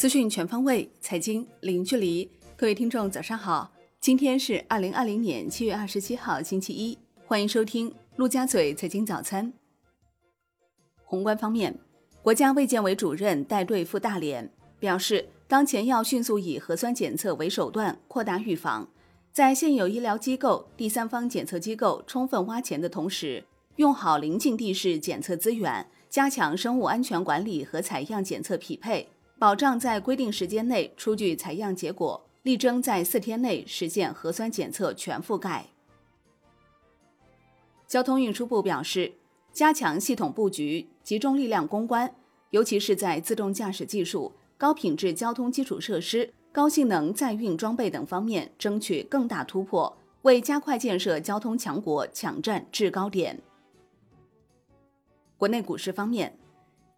资讯全方位，财经零距离。各位听众，早上好！今天是二零二零年七月二十七号，星期一。欢迎收听陆家嘴财经早餐。宏观方面，国家卫健委主任带队赴大连，表示，当前要迅速以核酸检测为手段，扩大预防，在现有医疗机构、第三方检测机构充分挖潜的同时，用好临近地市检测资源。加强生物安全管理和采样检测匹配，保障在规定时间内出具采样结果，力争在四天内实现核酸检测全覆盖。交通运输部表示，加强系统布局，集中力量攻关，尤其是在自动驾驶技术、高品质交通基础设施、高性能载运装备等方面争取更大突破，为加快建设交通强国抢占制高点。国内股市方面，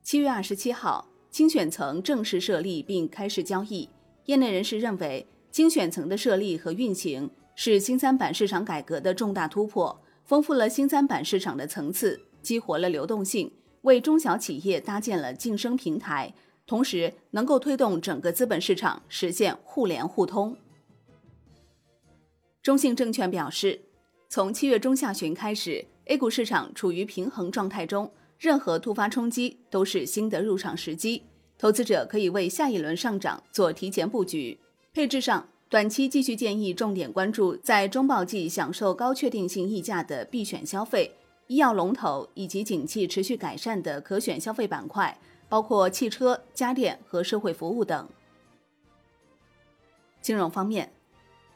七月二十七号，精选层正式设立并开始交易。业内人士认为，精选层的设立和运行是新三板市场改革的重大突破，丰富了新三板市场的层次，激活了流动性，为中小企业搭建了晋升平台，同时能够推动整个资本市场实现互联互通。中信证券表示，从七月中下旬开始，A 股市场处于平衡状态中。任何突发冲击都是新的入场时机，投资者可以为下一轮上涨做提前布局。配置上，短期继续建议重点关注在中报季享受高确定性溢价的必选消费、医药龙头以及景气持续改善的可选消费板块，包括汽车、家电和社会服务等。金融方面，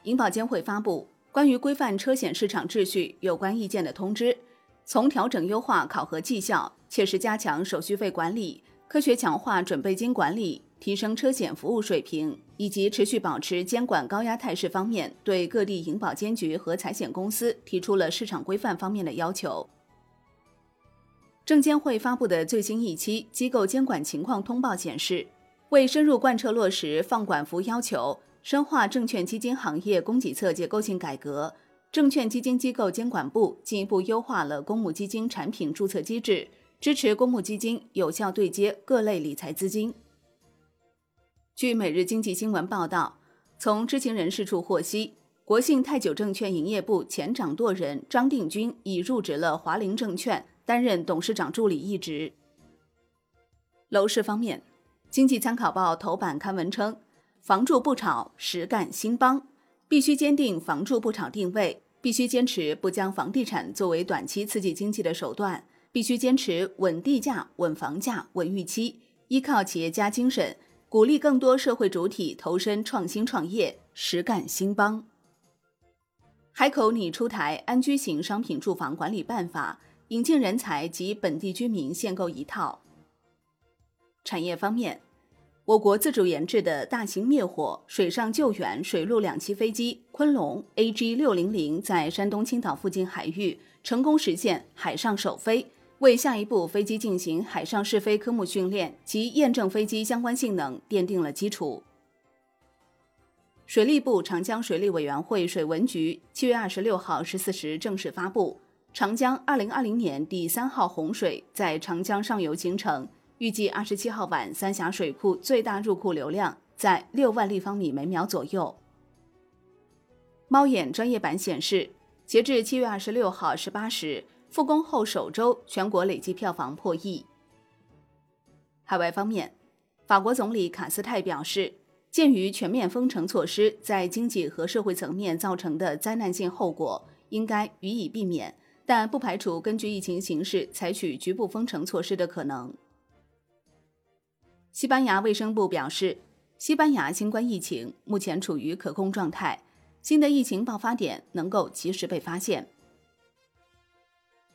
银保监会发布关于规范车险市场秩序有关意见的通知。从调整优化考核绩效、切实加强手续费管理、科学强化准备金管理、提升车险服务水平，以及持续保持监管高压态势方面，对各地银保监局和财险公司提出了市场规范方面的要求。证监会发布的最新一期机构监管情况通报显示，为深入贯彻落实放管服要求，深化证券基金行业供给侧结构性改革。证券基金机构监管部进一步优化了公募基金产品注册机制，支持公募基金有效对接各类理财资金。据《每日经济新闻》报道，从知情人士处获悉，国信泰久证券营业部前掌舵人张定军已入职了华林证券，担任董事长助理一职。楼市方面，《经济参考报》头版刊文称：“房住不炒，实干兴邦，必须坚定房住不炒定位。”必须坚持不将房地产作为短期刺激经济的手段，必须坚持稳地价、稳房价、稳预期，依靠企业家精神，鼓励更多社会主体投身创新创业，实干兴邦。海口拟出台安居型商品住房管理办法，引进人才及本地居民限购一套。产业方面。我国自主研制的大型灭火、水上救援、水陆两栖飞机“昆龙 ”AG 六零零在山东青岛附近海域成功实现海上首飞，为下一步飞机进行海上试飞科目训练及验证飞机相关性能奠定了基础。水利部长江水利委员会水文局七月二十六号十四时正式发布，长江二零二零年第三号洪水在长江上游形成。预计二十七号晚，三峡水库最大入库流量在六万立方米每秒左右。猫眼专业版显示，截至七月二十六号十八时，复工后首周全国累计票房破亿。海外方面，法国总理卡斯泰表示，鉴于全面封城措施在经济和社会层面造成的灾难性后果，应该予以避免，但不排除根据疫情形势采取局部封城措施的可能。西班牙卫生部表示，西班牙新冠疫情目前处于可控状态，新的疫情爆发点能够及时被发现。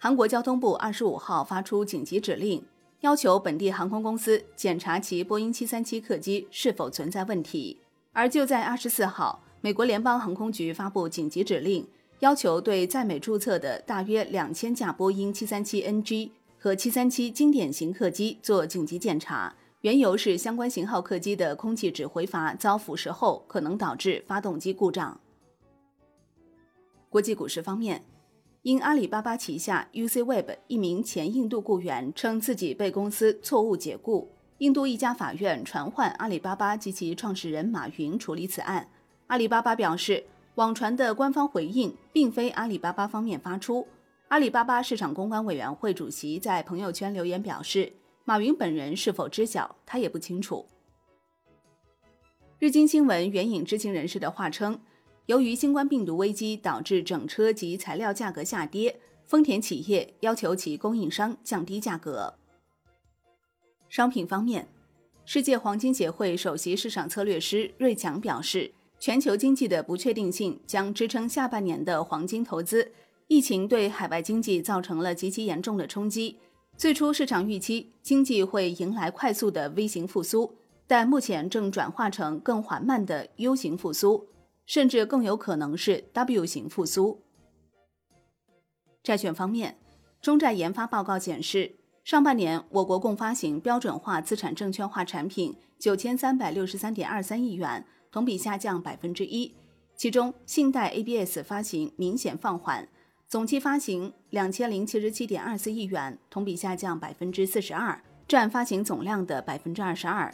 韩国交通部二十五号发出紧急指令，要求本地航空公司检查其波音七三七客机是否存在问题。而就在二十四号，美国联邦航空局发布紧急指令，要求对在美注册的大约两千架波音七三七 NG 和七三七经典型客机做紧急检查。缘由是相关型号客机的空气指挥阀遭腐蚀后，可能导致发动机故障。国际股市方面，因阿里巴巴旗下 UCWeb 一名前印度雇员称自己被公司错误解雇，印度一家法院传唤阿里巴巴及其创始人马云处理此案。阿里巴巴表示，网传的官方回应并非阿里巴巴方面发出。阿里巴巴市场公关委员会主席在朋友圈留言表示，马云本人是否知晓，他也不清楚。日经新闻援引知情人士的话称，由于新冠病毒危机导致整车及材料价格下跌，丰田企业要求其供应商降低价格。商品方面，世界黄金协会首席市场策略师瑞强表示，全球经济的不确定性将支撑下半年的黄金投资。疫情对海外经济造成了极其严重的冲击。最初市场预期经济会迎来快速的 V 型复苏，但目前正转化成更缓慢的 U 型复苏，甚至更有可能是 W 型复苏。债券方面，中债研发报告显示。上半年，我国共发行标准化资产证券化产品九千三百六十三点二三亿元，同比下降百分之一。其中，信贷 ABS 发行明显放缓，总计发行两千零七十七点二四亿元，同比下降百分之四十二，占发行总量的百分之二十二。